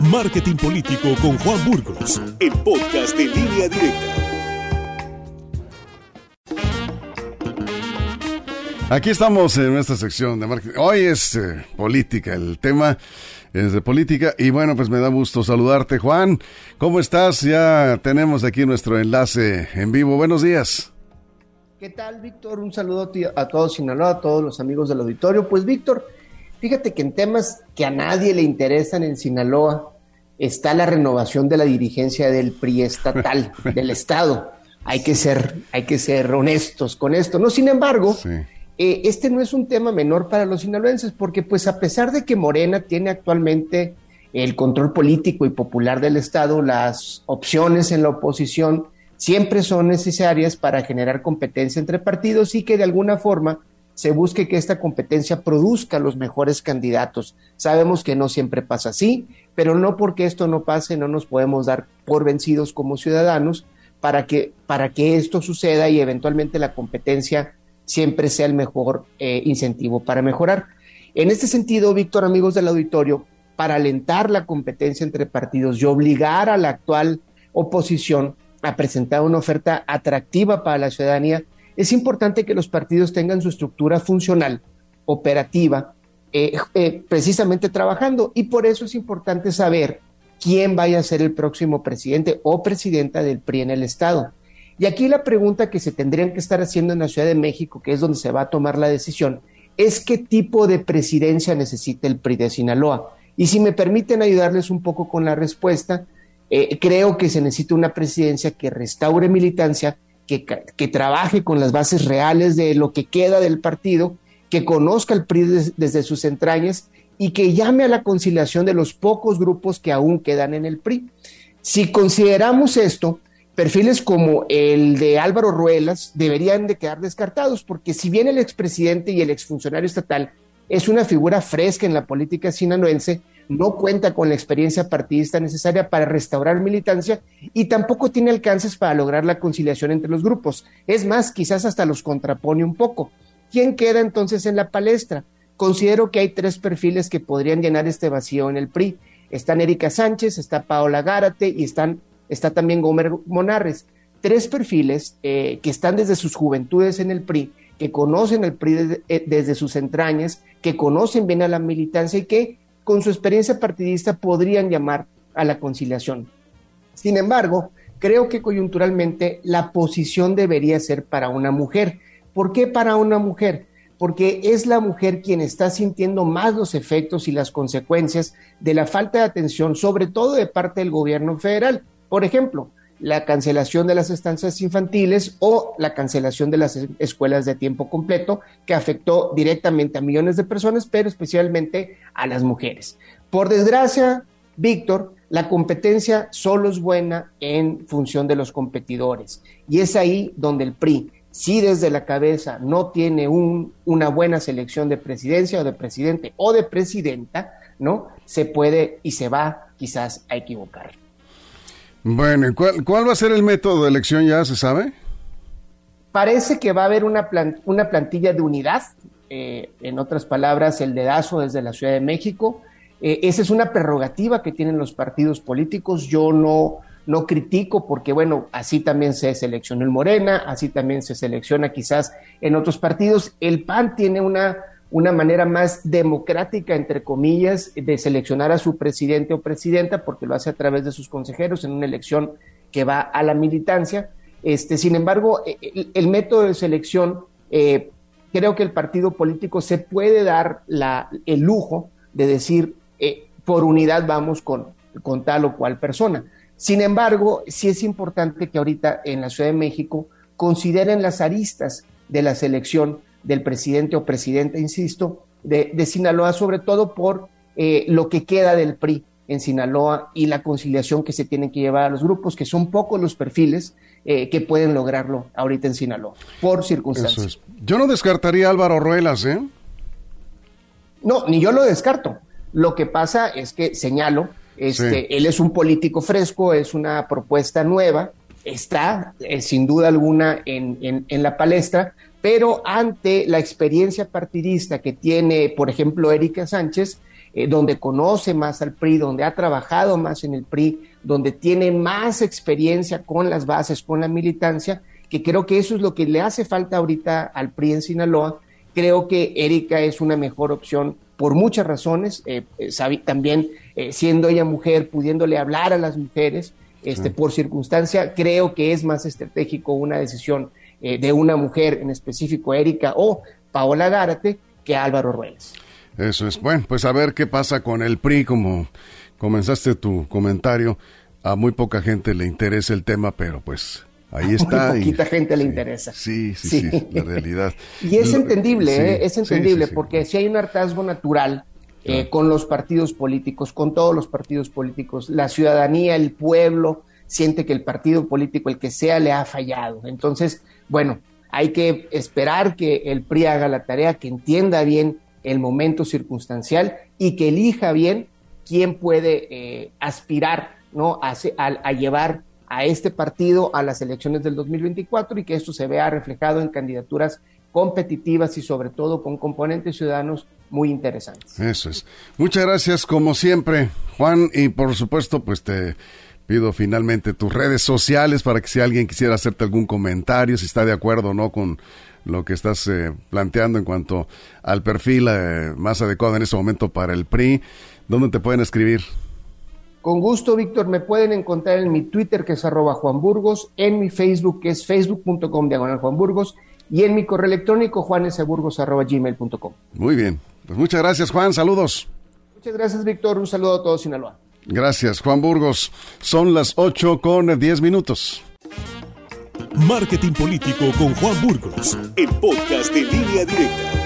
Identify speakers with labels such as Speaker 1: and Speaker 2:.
Speaker 1: Marketing Político con Juan Burgos, el podcast de línea directa.
Speaker 2: Aquí estamos en nuestra sección de marketing. Hoy es eh, política, el tema es de política y bueno, pues me da gusto saludarte Juan. ¿Cómo estás? Ya tenemos aquí nuestro enlace en vivo. Buenos días.
Speaker 3: ¿Qué tal, Víctor? Un saludo a todos Sinaloa, a todos los amigos del auditorio. Pues, Víctor, Fíjate que en temas que a nadie le interesan en Sinaloa está la renovación de la dirigencia del PRI estatal, del Estado. Hay que ser, hay que ser honestos con esto. No, sin embargo, eh, este no es un tema menor para los sinaloenses, porque pues a pesar de que Morena tiene actualmente el control político y popular del Estado, las opciones en la oposición siempre son necesarias para generar competencia entre partidos y que de alguna forma se busque que esta competencia produzca los mejores candidatos. Sabemos que no siempre pasa así, pero no porque esto no pase, no nos podemos dar por vencidos como ciudadanos para que, para que esto suceda y eventualmente la competencia siempre sea el mejor eh, incentivo para mejorar. En este sentido, Víctor, amigos del auditorio, para alentar la competencia entre partidos y obligar a la actual oposición a presentar una oferta atractiva para la ciudadanía, es importante que los partidos tengan su estructura funcional, operativa, eh, eh, precisamente trabajando. Y por eso es importante saber quién vaya a ser el próximo presidente o presidenta del PRI en el Estado. Y aquí la pregunta que se tendrían que estar haciendo en la Ciudad de México, que es donde se va a tomar la decisión, es qué tipo de presidencia necesita el PRI de Sinaloa. Y si me permiten ayudarles un poco con la respuesta, eh, creo que se necesita una presidencia que restaure militancia que, trabaje con las bases reales de lo que queda del partido, que conozca el PRI desde sus entrañas y que llame a la conciliación de los pocos grupos que aún quedan en el PRI. Si consideramos esto, perfiles como el de Álvaro Ruelas deberían de quedar descartados, porque si bien el expresidente y el exfuncionario estatal es una figura fresca en la política sinaloense, no cuenta con la experiencia partidista necesaria para restaurar militancia y tampoco tiene alcances para lograr la conciliación entre los grupos. Es más, quizás hasta los contrapone un poco. ¿Quién queda entonces en la palestra? Considero que hay tres perfiles que podrían llenar este vacío en el PRI. Están Erika Sánchez, está Paola Gárate y están, está también Gomer Monarres. Tres perfiles eh, que están desde sus juventudes en el PRI, que conocen el PRI eh, desde sus entrañas, que conocen bien a la militancia y que con su experiencia partidista podrían llamar a la conciliación. Sin embargo, creo que coyunturalmente la posición debería ser para una mujer. ¿Por qué para una mujer? Porque es la mujer quien está sintiendo más los efectos y las consecuencias de la falta de atención, sobre todo de parte del gobierno federal. Por ejemplo, la cancelación de las estancias infantiles o la cancelación de las escuelas de tiempo completo, que afectó directamente a millones de personas, pero especialmente a las mujeres. Por desgracia, Víctor, la competencia solo es buena en función de los competidores. Y es ahí donde el PRI, si desde la cabeza no tiene un, una buena selección de presidencia o de presidente o de presidenta, ¿no? Se puede y se va quizás a equivocar.
Speaker 2: Bueno, ¿cuál, ¿cuál va a ser el método de elección ya se sabe?
Speaker 3: Parece que va a haber una, una plantilla de unidad, eh, en otras palabras, el dedazo desde la Ciudad de México. Eh, esa es una prerrogativa que tienen los partidos políticos. Yo no, no critico porque, bueno, así también se seleccionó el Morena, así también se selecciona quizás en otros partidos. El PAN tiene una una manera más democrática, entre comillas, de seleccionar a su presidente o presidenta, porque lo hace a través de sus consejeros en una elección que va a la militancia. Este, sin embargo, e, e, el, método de selección, eh, creo que el partido político se puede dar la, el lujo de decir, eh, por unidad vamos con, con tal o cual persona. Sin embargo, sí es importante que ahorita en la Ciudad de México consideren las aristas de la selección del presidente o presidenta, insisto, de, Sinaloa, sobre todo por eh, lo que queda del PRI en Sinaloa y la conciliación que se tienen que llevar a los grupos, que son pocos los perfiles eh, que pueden lograrlo ahorita en Sinaloa, por circunstancias.
Speaker 2: Yo no descartaría a Álvaro Ruelas, ¿eh?
Speaker 3: No, ni yo lo descarto. Lo que pasa es que señalo, este, él es un político fresco, es una propuesta nueva, está eh, sin duda alguna en, en, la palestra, pero ante la experiencia partidista que tiene, por ejemplo, Erika Sánchez, eh, donde conoce más al PRI, donde ha trabajado más en el PRI, donde tiene más experiencia con las bases, con la militancia, que creo que eso es lo que le hace falta ahorita al PRI en Sinaloa. Creo que Erika es una mejor opción por muchas razones, eh, eh, también siendo ella mujer, pudiéndole hablar a las mujeres, este, por circunstancia, creo que es más estratégico una decisión de una mujer, en específico Erika o Paola Gárate, que Álvaro Ruelas.
Speaker 2: Eso es. Bueno, pues a ver qué pasa con el PRI, como comenzaste tu comentario. A muy poca gente le interesa el tema, pero pues ahí está.
Speaker 3: A muy poquita gente le interesa.
Speaker 2: Sí, sí, sí, la realidad.
Speaker 3: y es entendible, ¿eh? es entendible, porque si hay un hartazgo natural eh, con los partidos políticos, con todos los partidos políticos, la ciudadanía, el pueblo, siente que el partido político, el que sea, le ha fallado. Entonces, bueno, hay que esperar que el PRI haga la tarea, que entienda bien el momento circunstancial y que elija bien quién puede eh, aspirar ¿no? A, a, llevar a este partido a las elecciones del 2024 y que esto se vea reflejado en candidaturas competitivas y sobre todo con componentes ciudadanos muy interesantes.
Speaker 2: Eso es. Muchas gracias como siempre, Juan, y por supuesto, pues te pido finalmente tus redes sociales para que si alguien quisiera hacerte algún comentario, si está de acuerdo o no con lo que estás eh, planteando en cuanto al perfil eh, más adecuado en ese momento para el PRI. ¿Dónde te pueden escribir?
Speaker 3: Con gusto, Víctor, me pueden encontrar en mi Twitter, que es arroba Juan Burgos, en mi Facebook, que es facebook.com diagonal Juan Burgos, y en mi correo electrónico, juaneseburgos arroba gmail.com.
Speaker 2: Muy bien. Pues muchas gracias, Juan. Saludos.
Speaker 3: Muchas gracias, Víctor. Un saludo a todos, Sinaloa.
Speaker 2: Gracias, Juan Burgos. Son las 8 con 10 minutos.
Speaker 1: Marketing Político con Juan Burgos, el podcast de línea directa.